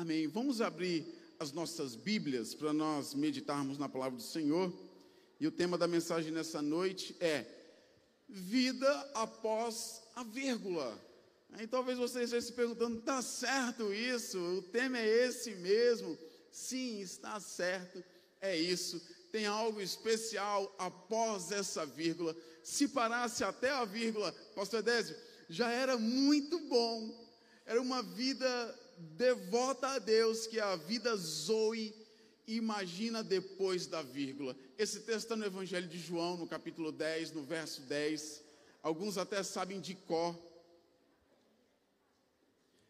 Amém. Vamos abrir as nossas Bíblias para nós meditarmos na palavra do Senhor. E o tema da mensagem nessa noite é vida após a vírgula. Aí talvez você esteja se perguntando, está certo isso? O tema é esse mesmo? Sim, está certo, é isso. Tem algo especial após essa vírgula. Se parasse até a vírgula, Pastor Edésio, já era muito bom. Era uma vida devota a Deus, que a vida Zoe. Imagina depois da vírgula. Esse texto está no Evangelho de João, no capítulo 10, no verso 10. Alguns até sabem de cor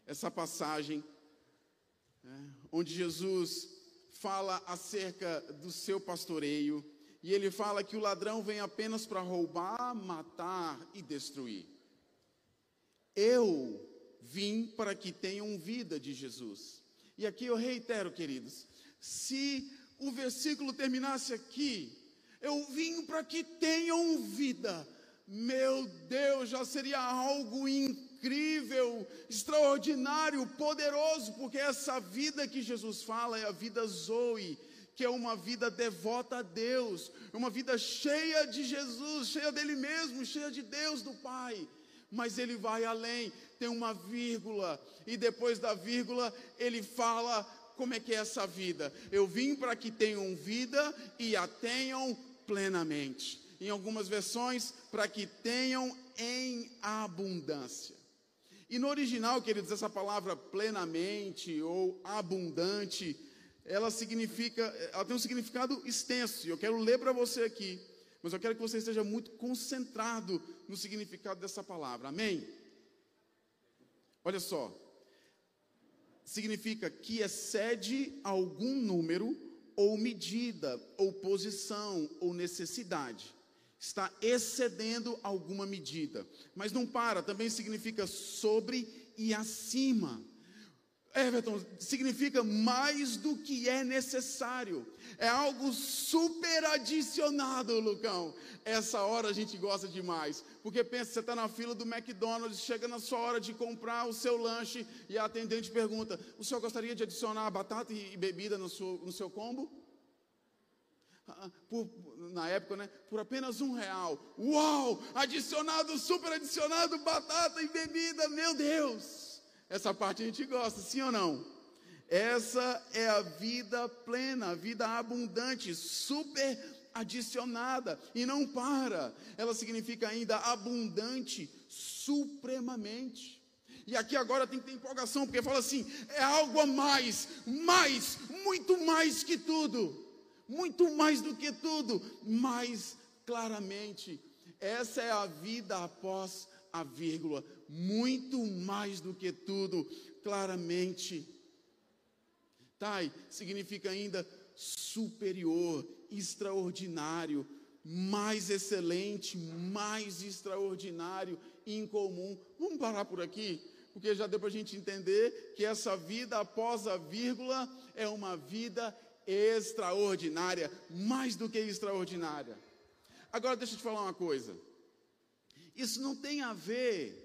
essa passagem, né, onde Jesus fala acerca do seu pastoreio, e ele fala que o ladrão vem apenas para roubar, matar e destruir. Eu vim para que tenham vida de Jesus. E aqui eu reitero, queridos, se o versículo terminasse aqui, eu vim para que tenham vida. Meu Deus, já seria algo incrível extraordinário, poderoso, porque essa vida que Jesus fala é a vida Zoe, que é uma vida devota a Deus, uma vida cheia de Jesus, cheia dele mesmo, cheia de Deus do Pai. Mas ele vai além, tem uma vírgula, e depois da vírgula ele fala como é que é essa vida. Eu vim para que tenham vida e a tenham plenamente. Em algumas versões, para que tenham em abundância. E no original, queridos, essa palavra plenamente ou abundante, ela significa, ela tem um significado extenso. Eu quero ler para você aqui, mas eu quero que você esteja muito concentrado no significado dessa palavra. Amém? Olha só. Significa que excede algum número ou medida, ou posição, ou necessidade está excedendo alguma medida. Mas não para, também significa sobre e acima. Everton, significa mais do que é necessário. É algo super adicionado, Lucão. Essa hora a gente gosta demais. Porque pensa, você está na fila do McDonald's, chega na sua hora de comprar o seu lanche e a atendente pergunta: O senhor gostaria de adicionar batata e bebida no seu, no seu combo? por, na época, né, por apenas um real. Uau! Adicionado, super adicionado, batata e bebida, meu Deus! Essa parte a gente gosta, sim ou não? Essa é a vida plena, a vida abundante, super adicionada e não para. Ela significa ainda abundante, supremamente. E aqui agora tem que ter empolgação, porque fala assim: é algo a mais, mais, muito mais que tudo muito mais do que tudo, mais claramente. Essa é a vida após a vírgula, muito mais do que tudo, claramente. Tai significa ainda superior, extraordinário, mais excelente, mais extraordinário, incomum. Vamos parar por aqui, porque já deu para a gente entender que essa vida após a vírgula é uma vida extraordinária, mais do que extraordinária. Agora deixa eu te falar uma coisa. Isso não tem a ver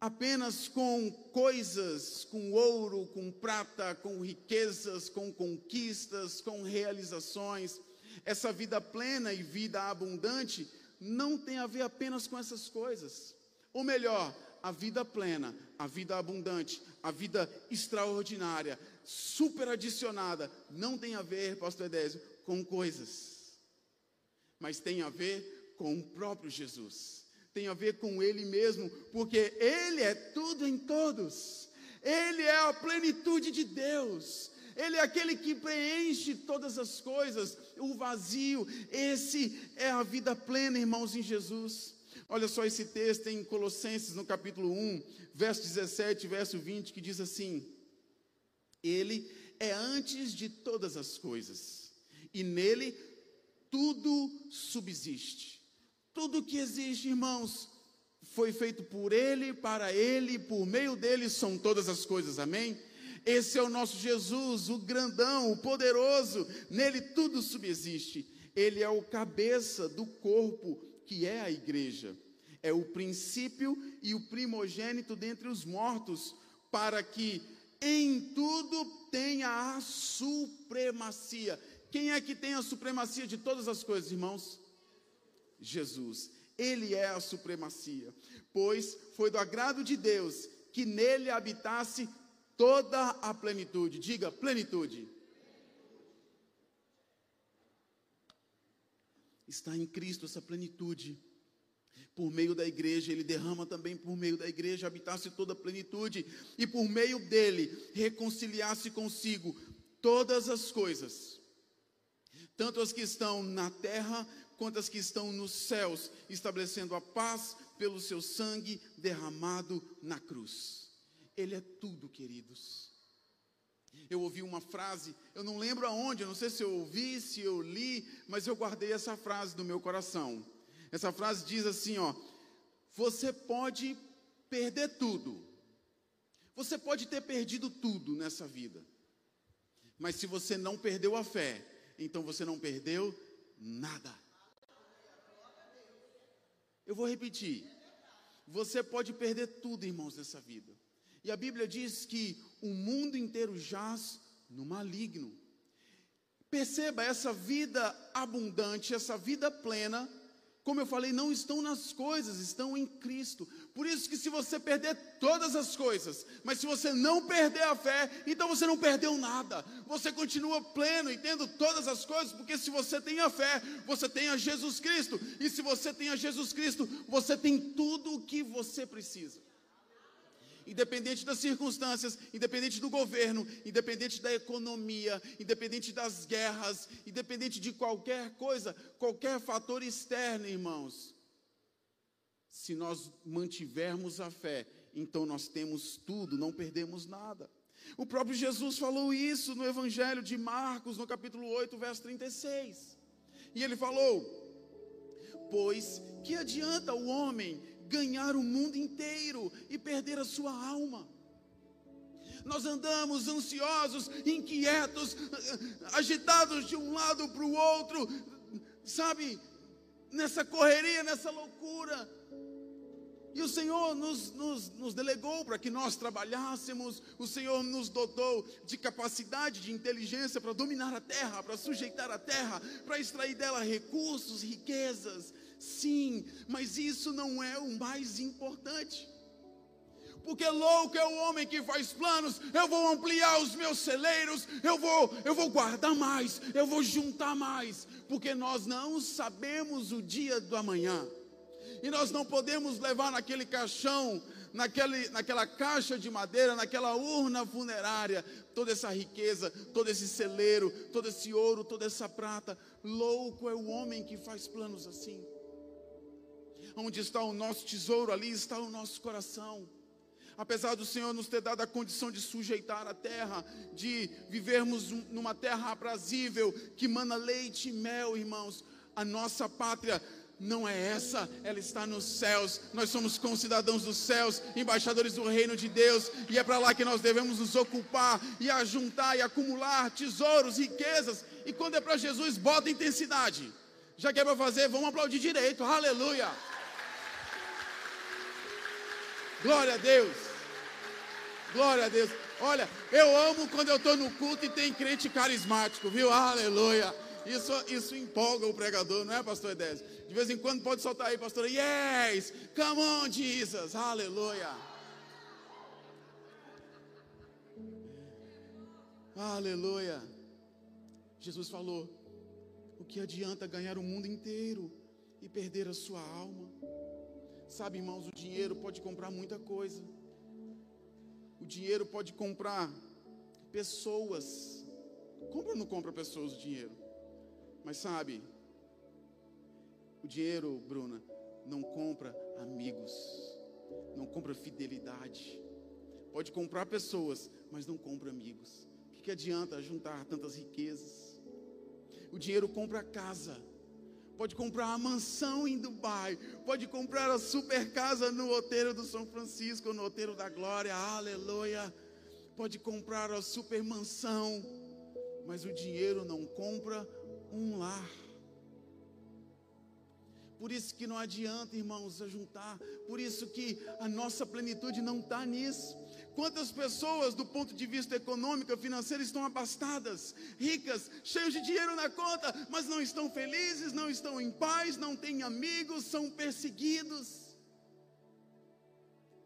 apenas com coisas, com ouro, com prata, com riquezas, com conquistas, com realizações. Essa vida plena e vida abundante não tem a ver apenas com essas coisas. Ou melhor, a vida plena, a vida abundante, a vida extraordinária, super adicionada, não tem a ver, pastor Edésio, com coisas, mas tem a ver com o próprio Jesus, tem a ver com Ele mesmo, porque Ele é tudo em todos, Ele é a plenitude de Deus, Ele é aquele que preenche todas as coisas, o vazio, esse é a vida plena, irmãos, em Jesus. Olha só esse texto em Colossenses, no capítulo 1, verso 17, verso 20, que diz assim: Ele é antes de todas as coisas, e nele tudo subsiste. Tudo que existe, irmãos, foi feito por Ele, para Ele, por meio dele são todas as coisas, amém? Esse é o nosso Jesus, o grandão, o poderoso, nele tudo subsiste. Ele é o cabeça do corpo que é a igreja. É o princípio e o primogênito dentre os mortos, para que em tudo tenha a supremacia. Quem é que tem a supremacia de todas as coisas, irmãos? Jesus. Ele é a supremacia. Pois foi do agrado de Deus que nele habitasse toda a plenitude. Diga, plenitude. Está em Cristo essa plenitude por meio da igreja, ele derrama também por meio da igreja, habitasse toda a plenitude, e por meio dele reconciliasse consigo todas as coisas, tanto as que estão na terra quanto as que estão nos céus, estabelecendo a paz pelo seu sangue derramado na cruz. Ele é tudo, queridos. Eu ouvi uma frase, eu não lembro aonde, eu não sei se eu ouvi, se eu li, mas eu guardei essa frase no meu coração. Essa frase diz assim, ó: Você pode perder tudo. Você pode ter perdido tudo nessa vida. Mas se você não perdeu a fé, então você não perdeu nada. Eu vou repetir. Você pode perder tudo, irmãos, nessa vida. E a Bíblia diz que o mundo inteiro jaz no maligno. Perceba essa vida abundante, essa vida plena, como eu falei, não estão nas coisas, estão em Cristo. Por isso que se você perder todas as coisas, mas se você não perder a fé, então você não perdeu nada. Você continua pleno e tendo todas as coisas, porque se você tem a fé, você tem a Jesus Cristo. E se você tem a Jesus Cristo, você tem tudo o que você precisa independente das circunstâncias, independente do governo, independente da economia, independente das guerras, independente de qualquer coisa, qualquer fator externo, irmãos. Se nós mantivermos a fé, então nós temos tudo, não perdemos nada. O próprio Jesus falou isso no Evangelho de Marcos, no capítulo 8, verso 36. E ele falou: Pois que adianta o homem ganhar o mundo inteiro e perder a sua alma. Nós andamos ansiosos, inquietos, agitados de um lado para o outro, sabe, nessa correria, nessa loucura. E o Senhor nos, nos, nos delegou para que nós trabalhássemos, o Senhor nos dotou de capacidade, de inteligência para dominar a terra, para sujeitar a terra, para extrair dela recursos, riquezas. Sim, mas isso não é o mais importante. Porque louco é o homem que faz planos, eu vou ampliar os meus celeiros, eu vou, eu vou guardar mais, eu vou juntar mais, porque nós não sabemos o dia do amanhã. E nós não podemos levar naquele caixão, naquele, naquela caixa de madeira, naquela urna funerária, toda essa riqueza, todo esse celeiro, todo esse ouro, toda essa prata. Louco é o homem que faz planos assim. Onde está o nosso tesouro, ali está o nosso coração. Apesar do Senhor nos ter dado a condição de sujeitar a terra, de vivermos numa terra aprazível, que mana leite e mel, irmãos, a nossa pátria não é essa, ela está nos céus. Nós somos concidadãos dos céus, embaixadores do reino de Deus, e é para lá que nós devemos nos ocupar e ajuntar e acumular tesouros, riquezas. E quando é para Jesus, bota intensidade. Já que é para fazer, vamos aplaudir direito. Aleluia. Glória a Deus. Glória a Deus. Olha, eu amo quando eu estou no culto e tem crente carismático, viu? Aleluia. Isso, isso empolga o pregador, não é, pastor Edésio? De vez em quando pode soltar aí, pastor. Yes! Come on, Jesus! Aleluia! Aleluia! Jesus falou: o que adianta ganhar o mundo inteiro e perder a sua alma? Sabe, irmãos, o dinheiro pode comprar muita coisa. O dinheiro pode comprar pessoas. Compra ou não compra pessoas o dinheiro? Mas sabe, o dinheiro, Bruna, não compra amigos, não compra fidelidade. Pode comprar pessoas, mas não compra amigos. O que, que adianta juntar tantas riquezas? O dinheiro compra casa, pode comprar a mansão em Dubai, pode comprar a super casa no Outeiro do São Francisco, no Outeiro da Glória, aleluia. Pode comprar a super mansão, mas o dinheiro não compra um lar. Por isso que não adianta, irmãos, juntar. Por isso que a nossa plenitude não está nisso. Quantas pessoas, do ponto de vista econômico financeiro, estão abastadas, ricas, cheias de dinheiro na conta, mas não estão felizes, não estão em paz, não têm amigos, são perseguidos.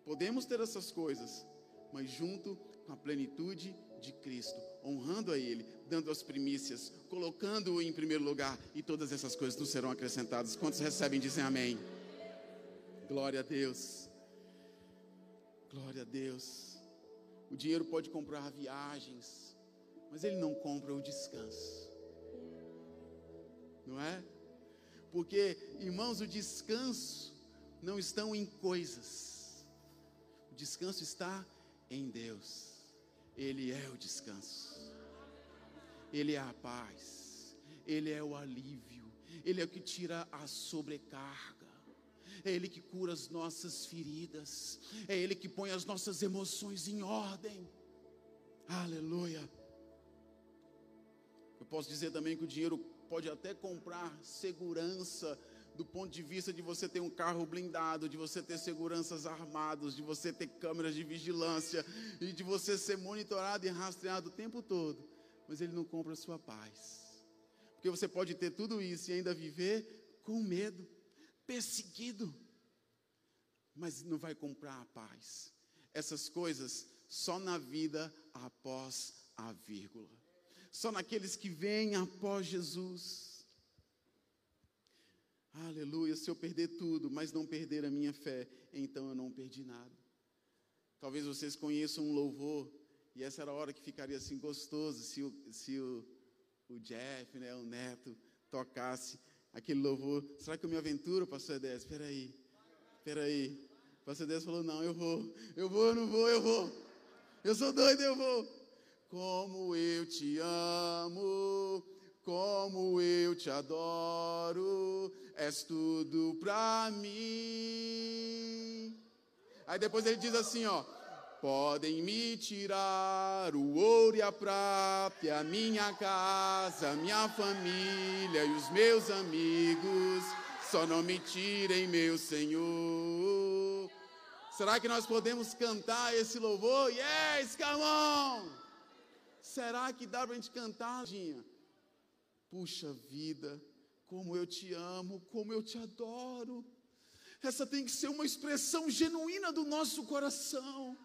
Podemos ter essas coisas, mas junto com a plenitude de Cristo, honrando a Ele, dando as primícias, colocando-o em primeiro lugar, e todas essas coisas nos serão acrescentadas. Quantos recebem, dizem amém. Glória a Deus. Glória a Deus. O dinheiro pode comprar viagens, mas ele não compra o descanso. Não é? Porque, irmãos, o descanso não estão em coisas. O descanso está em Deus. Ele é o descanso. Ele é a paz. Ele é o alívio. Ele é o que tira a sobrecarga. É Ele que cura as nossas feridas. É Ele que põe as nossas emoções em ordem. Aleluia. Eu posso dizer também que o dinheiro pode até comprar segurança do ponto de vista de você ter um carro blindado, de você ter seguranças armados, de você ter câmeras de vigilância e de você ser monitorado e rastreado o tempo todo, mas ele não compra a sua paz. Porque você pode ter tudo isso e ainda viver com medo, perseguido, mas não vai comprar a paz. Essas coisas só na vida após a vírgula. Só naqueles que vêm após Jesus. Aleluia, se eu perder tudo, mas não perder a minha fé, então eu não perdi nada. Talvez vocês conheçam um louvor, e essa era a hora que ficaria assim gostoso se o, se o, o Jeff, né, o neto, tocasse aquele louvor. Será que eu me aventuro, pastor Edés? Espera aí, espera aí. O pastor Edés falou, não, eu vou, eu vou, eu não vou, eu vou. Eu sou doido, eu vou. Como eu te amo, como eu te adoro, és tudo para mim. Aí depois ele diz assim, ó: Podem me tirar o ouro e a prata, a minha casa, minha família e os meus amigos, só não me tirem, meu Senhor. Será que nós podemos cantar esse louvor? Yes, come on! Será que dá para a gente cantar? Puxa vida, como eu te amo, como eu te adoro. Essa tem que ser uma expressão genuína do nosso coração.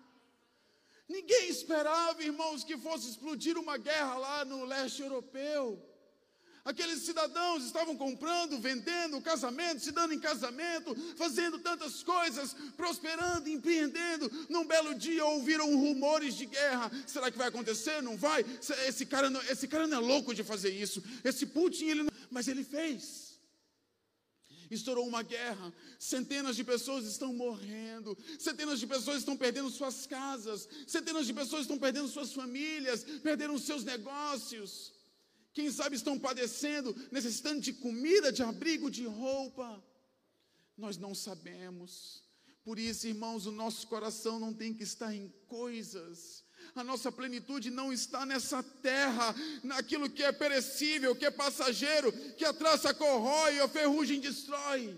Ninguém esperava, irmãos, que fosse explodir uma guerra lá no leste europeu. Aqueles cidadãos estavam comprando, vendendo, casamento, se dando em casamento, fazendo tantas coisas, prosperando, empreendendo. Num belo dia ouviram rumores de guerra. Será que vai acontecer? Não vai? Esse cara não, esse cara não é louco de fazer isso. Esse Putin, ele não, mas ele fez. Estourou uma guerra, centenas de pessoas estão morrendo, centenas de pessoas estão perdendo suas casas, centenas de pessoas estão perdendo suas famílias, perderam seus negócios. Quem sabe estão padecendo, necessitando de comida, de abrigo, de roupa. Nós não sabemos. Por isso, irmãos, o nosso coração não tem que estar em coisas. A nossa plenitude não está nessa terra, naquilo que é perecível, que é passageiro, que a traça corrói, a ferrugem destrói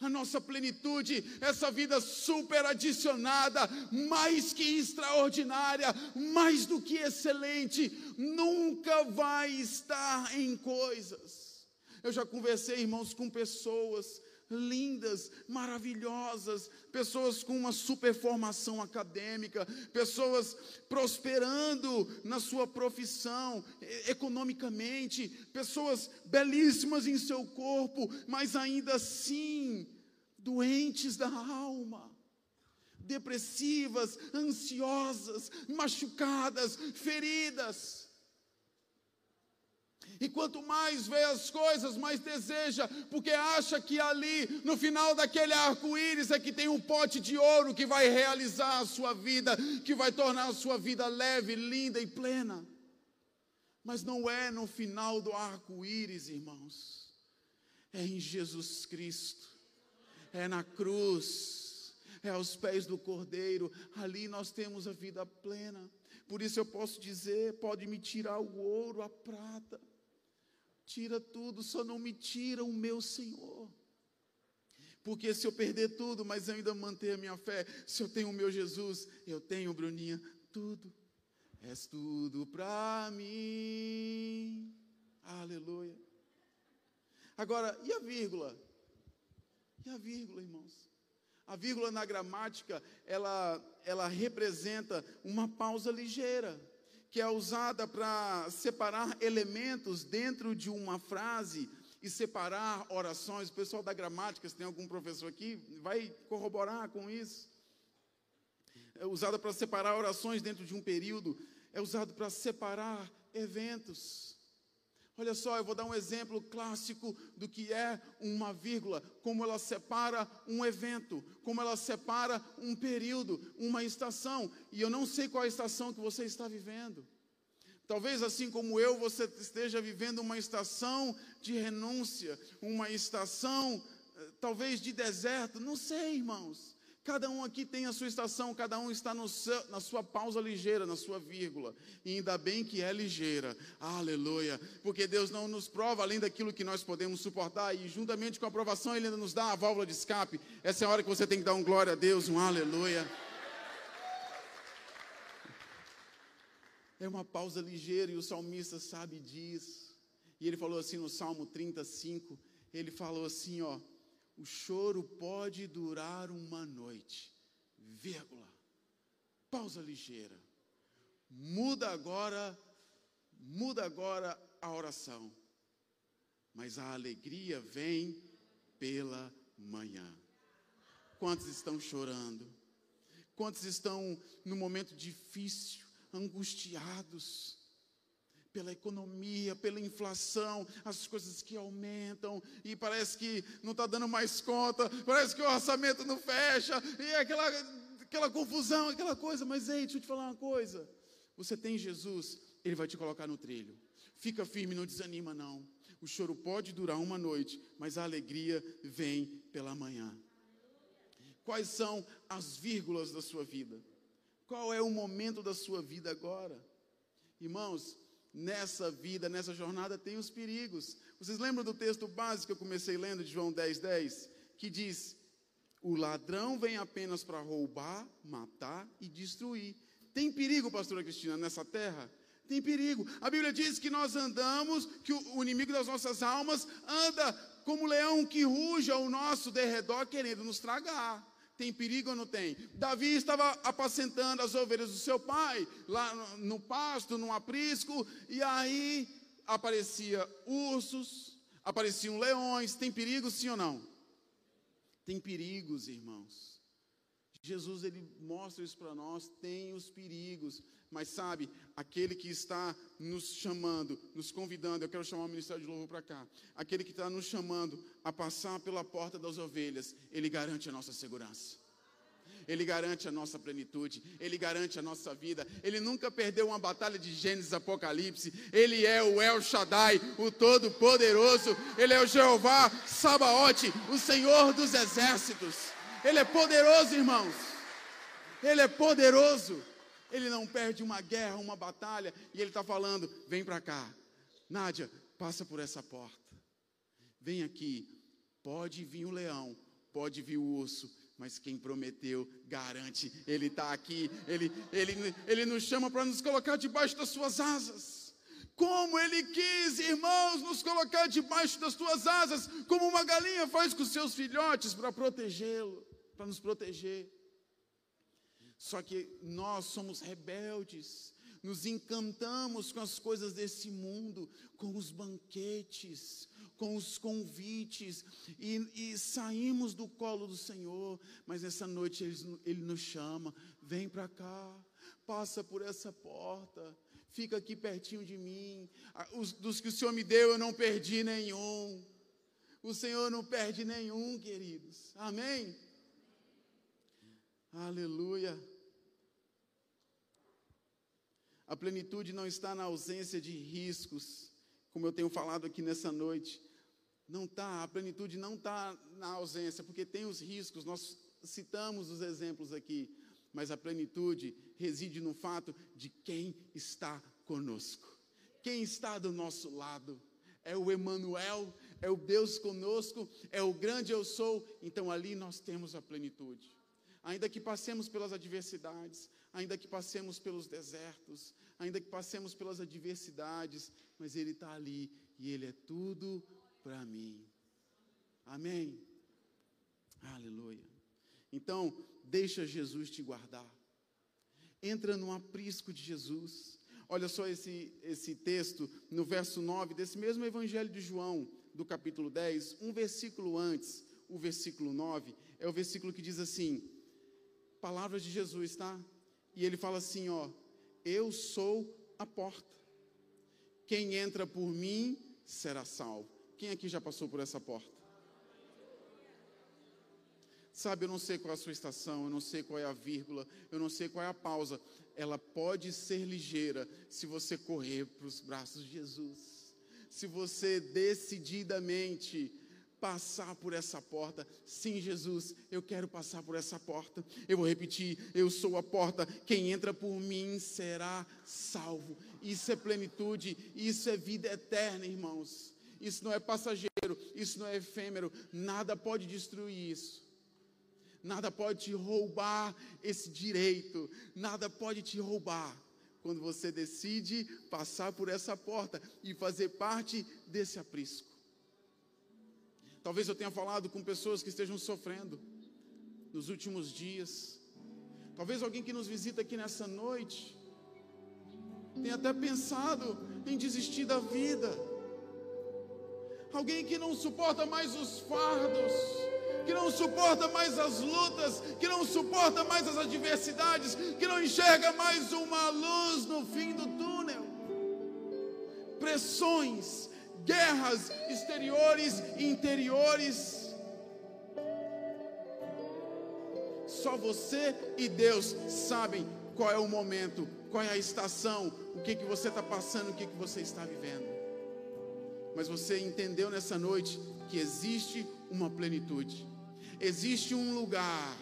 a nossa plenitude, essa vida super adicionada, mais que extraordinária, mais do que excelente, nunca vai estar em coisas. Eu já conversei, irmãos, com pessoas lindas, maravilhosas, pessoas com uma super formação acadêmica, pessoas prosperando na sua profissão, economicamente, pessoas belíssimas em seu corpo, mas ainda assim doentes da alma depressivas, ansiosas, machucadas, feridas. E quanto mais vê as coisas, mais deseja, porque acha que ali, no final daquele arco-íris, é que tem um pote de ouro que vai realizar a sua vida, que vai tornar a sua vida leve, linda e plena. Mas não é no final do arco-íris, irmãos, é em Jesus Cristo, é na cruz, é aos pés do Cordeiro, ali nós temos a vida plena. Por isso eu posso dizer: pode me tirar o ouro, a prata Tira tudo, só não me tira o meu Senhor. Porque se eu perder tudo, mas ainda manter a minha fé, se eu tenho o meu Jesus, eu tenho, Bruninha, tudo. És tudo para mim. Aleluia. Agora, e a vírgula? E a vírgula, irmãos? A vírgula na gramática, ela, ela representa uma pausa ligeira, que é usada para separar elementos dentro de uma frase e separar orações. O pessoal da gramática, se tem algum professor aqui, vai corroborar com isso. É usada para separar orações dentro de um período, é usado para separar eventos. Olha só, eu vou dar um exemplo clássico do que é uma vírgula, como ela separa um evento, como ela separa um período, uma estação. E eu não sei qual a estação que você está vivendo. Talvez assim como eu, você esteja vivendo uma estação de renúncia, uma estação eh, talvez de deserto, não sei, irmãos. Cada um aqui tem a sua estação, cada um está seu, na sua pausa ligeira, na sua vírgula. E ainda bem que é ligeira. Aleluia. Porque Deus não nos prova além daquilo que nós podemos suportar. E juntamente com a aprovação, Ele ainda nos dá a válvula de escape. Essa é a hora que você tem que dar um glória a Deus, um aleluia. É uma pausa ligeira e o salmista sabe disso. E ele falou assim no Salmo 35, ele falou assim, ó, o choro pode durar uma noite, vírgula, pausa ligeira. Muda agora, muda agora a oração. Mas a alegria vem pela manhã. Quantos estão chorando? Quantos estão no momento difícil, angustiados? Pela economia, pela inflação, as coisas que aumentam, e parece que não está dando mais conta, parece que o orçamento não fecha, e é aquela, aquela confusão, aquela coisa. Mas ei, deixa eu te falar uma coisa: você tem Jesus, Ele vai te colocar no trilho. Fica firme, não desanima, não. O choro pode durar uma noite, mas a alegria vem pela manhã. Quais são as vírgulas da sua vida? Qual é o momento da sua vida agora? Irmãos, nessa vida, nessa jornada, tem os perigos. Vocês lembram do texto básico que eu comecei lendo de João 10, 10? Que diz: O ladrão vem apenas para roubar, matar e destruir. Tem perigo, pastora Cristina, nessa terra? Tem perigo. A Bíblia diz que nós andamos, que o inimigo das nossas almas anda como leão que ruge ao nosso derredor, querendo nos tragar. Tem perigo ou não tem? Davi estava apacentando as ovelhas do seu pai, lá no pasto, no aprisco, e aí aparecia ursos, apareciam leões. Tem perigo, sim ou não? Tem perigos, irmãos. Jesus ele mostra isso para nós, tem os perigos, mas sabe, aquele que está nos chamando, nos convidando, eu quero chamar o Ministério de Louvor para cá, aquele que está nos chamando a passar pela porta das ovelhas, ele garante a nossa segurança. Ele garante a nossa plenitude, Ele garante a nossa vida. Ele nunca perdeu uma batalha de Gênesis Apocalipse. Ele é o El Shaddai, o Todo-Poderoso. Ele é o Jeová Sabaote, o Senhor dos Exércitos. Ele é poderoso, irmãos. Ele é poderoso. Ele não perde uma guerra, uma batalha. E Ele está falando: vem para cá. Nádia, passa por essa porta. Vem aqui. Pode vir o leão, pode vir o urso, mas quem prometeu, garante, Ele está aqui, Ele, ele, ele nos chama para nos colocar debaixo das Suas asas. Como Ele quis, irmãos, nos colocar debaixo das Suas asas, como uma galinha faz com seus filhotes para protegê-lo, para nos proteger. Só que nós somos rebeldes, nos encantamos com as coisas desse mundo, com os banquetes, com os convites e, e saímos do colo do Senhor, mas nessa noite ele, ele nos chama: vem para cá, passa por essa porta, fica aqui pertinho de mim. Os, dos que o Senhor me deu, eu não perdi nenhum. O Senhor não perde nenhum, queridos. Amém? Aleluia. A plenitude não está na ausência de riscos, como eu tenho falado aqui nessa noite, não está, a plenitude não está na ausência, porque tem os riscos, nós citamos os exemplos aqui, mas a plenitude reside no fato de quem está conosco, quem está do nosso lado. É o Emanuel, é o Deus conosco, é o grande eu sou, então ali nós temos a plenitude. Ainda que passemos pelas adversidades, ainda que passemos pelos desertos, ainda que passemos pelas adversidades, mas Ele está ali e Ele é tudo para mim. Amém. Aleluia. Então, deixa Jesus te guardar. Entra no aprisco de Jesus. Olha só esse, esse texto no verso 9 desse mesmo Evangelho de João, do capítulo 10, um versículo antes, o versículo 9, é o versículo que diz assim: Palavras de Jesus, tá? E ele fala assim: Ó, eu sou a porta. Quem entra por mim será salvo. Quem aqui já passou por essa porta? Sabe, eu não sei qual é a sua estação, eu não sei qual é a vírgula, eu não sei qual é a pausa. Ela pode ser ligeira se você correr para os braços de Jesus. Se você decididamente passar por essa porta. Sim, Jesus, eu quero passar por essa porta. Eu vou repetir: eu sou a porta. Quem entra por mim será salvo. Isso é plenitude, isso é vida eterna, irmãos. Isso não é passageiro, isso não é efêmero. Nada pode destruir isso. Nada pode te roubar esse direito, nada pode te roubar quando você decide passar por essa porta e fazer parte desse aprisco. Talvez eu tenha falado com pessoas que estejam sofrendo nos últimos dias. Talvez alguém que nos visita aqui nessa noite tenha até pensado em desistir da vida. Alguém que não suporta mais os fardos que não suporta mais as lutas, que não suporta mais as adversidades, que não enxerga mais uma luz no fim do túnel. Pressões, guerras exteriores e interiores. Só você e Deus sabem qual é o momento, qual é a estação, o que, que você está passando, o que, que você está vivendo. Mas você entendeu nessa noite que existe uma plenitude. Existe um lugar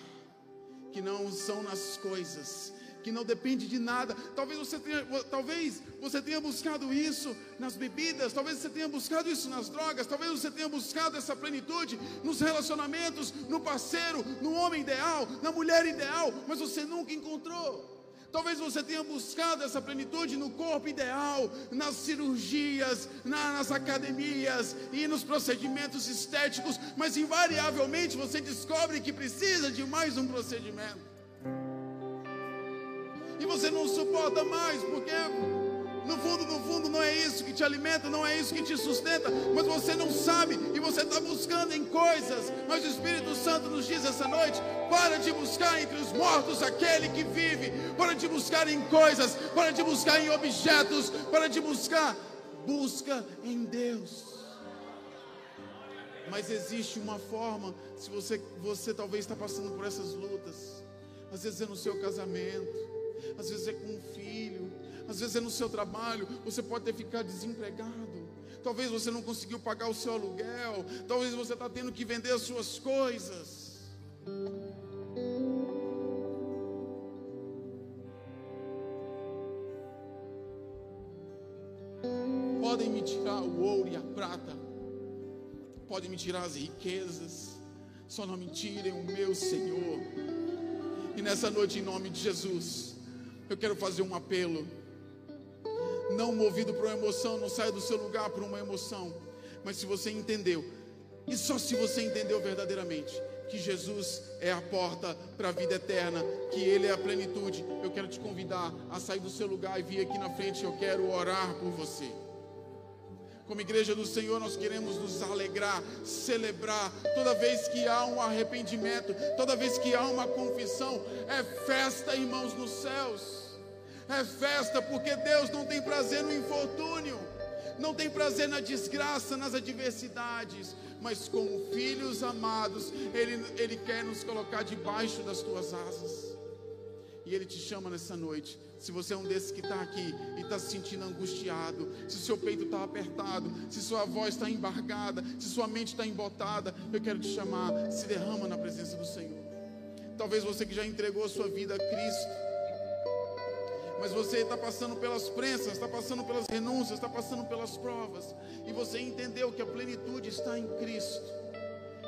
que não são nas coisas, que não depende de nada. Talvez você tenha, talvez você tenha buscado isso nas bebidas, talvez você tenha buscado isso nas drogas, talvez você tenha buscado essa plenitude nos relacionamentos, no parceiro, no homem ideal, na mulher ideal, mas você nunca encontrou. Talvez você tenha buscado essa plenitude no corpo ideal, nas cirurgias, na, nas academias e nos procedimentos estéticos, mas invariavelmente você descobre que precisa de mais um procedimento. E você não suporta mais, porque no fundo, no fundo, não é isso que te alimenta, não é isso que te sustenta, mas você não sabe e você está buscando em coisas. Mas o Espírito Santo nos diz essa noite: para de buscar entre os mortos aquele que vive, para de buscar em coisas, para de buscar em objetos, para de buscar, busca em Deus. Mas existe uma forma, se você, você talvez está passando por essas lutas, às vezes é no seu casamento, às vezes é com um filho, às vezes é no seu trabalho, você pode ter ficado desempregado. Talvez você não conseguiu pagar o seu aluguel. Talvez você está tendo que vender as suas coisas. Podem me tirar o ouro e a prata. Podem me tirar as riquezas. Só não me tirem o meu Senhor. E nessa noite, em nome de Jesus, eu quero fazer um apelo não movido por uma emoção, não saia do seu lugar por uma emoção. Mas se você entendeu, e só se você entendeu verdadeiramente que Jesus é a porta para a vida eterna, que Ele é a plenitude, eu quero te convidar a sair do seu lugar e vir aqui na frente. Eu quero orar por você. Como igreja do Senhor, nós queremos nos alegrar, celebrar. Toda vez que há um arrependimento, toda vez que há uma confissão, é festa, irmãos, nos céus é festa, porque Deus não tem prazer no infortúnio, não tem prazer na desgraça, nas adversidades, mas como filhos amados, Ele, Ele quer nos colocar debaixo das tuas asas. E Ele te chama nessa noite. Se você é um desses que está aqui e está se sentindo angustiado, se seu peito está apertado, se sua voz está embargada, se sua mente está embotada, eu quero te chamar. Se derrama na presença do Senhor. Talvez você que já entregou a sua vida a Cristo, mas você está passando pelas prensas, está passando pelas renúncias, está passando pelas provas, e você entendeu que a plenitude está em Cristo,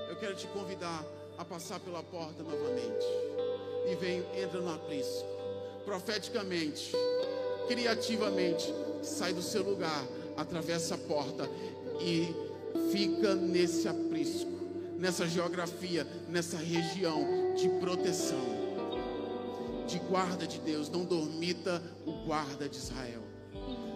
eu quero te convidar a passar pela porta novamente. E vem, entra no aprisco, profeticamente, criativamente, sai do seu lugar, atravessa a porta e fica nesse aprisco, nessa geografia, nessa região de proteção de guarda de Deus, não dormita o guarda de Israel.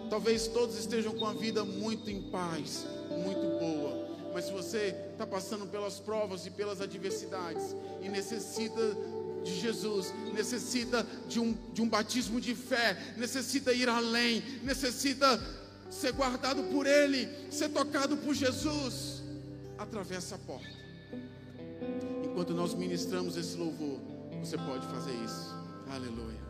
Talvez todos estejam com a vida muito em paz, muito boa, mas se você está passando pelas provas e pelas adversidades e necessita de Jesus, necessita de um, de um batismo de fé, necessita ir além, necessita ser guardado por Ele, ser tocado por Jesus, atravessa a porta. Enquanto nós ministramos esse louvor, você pode fazer isso. Aleluia.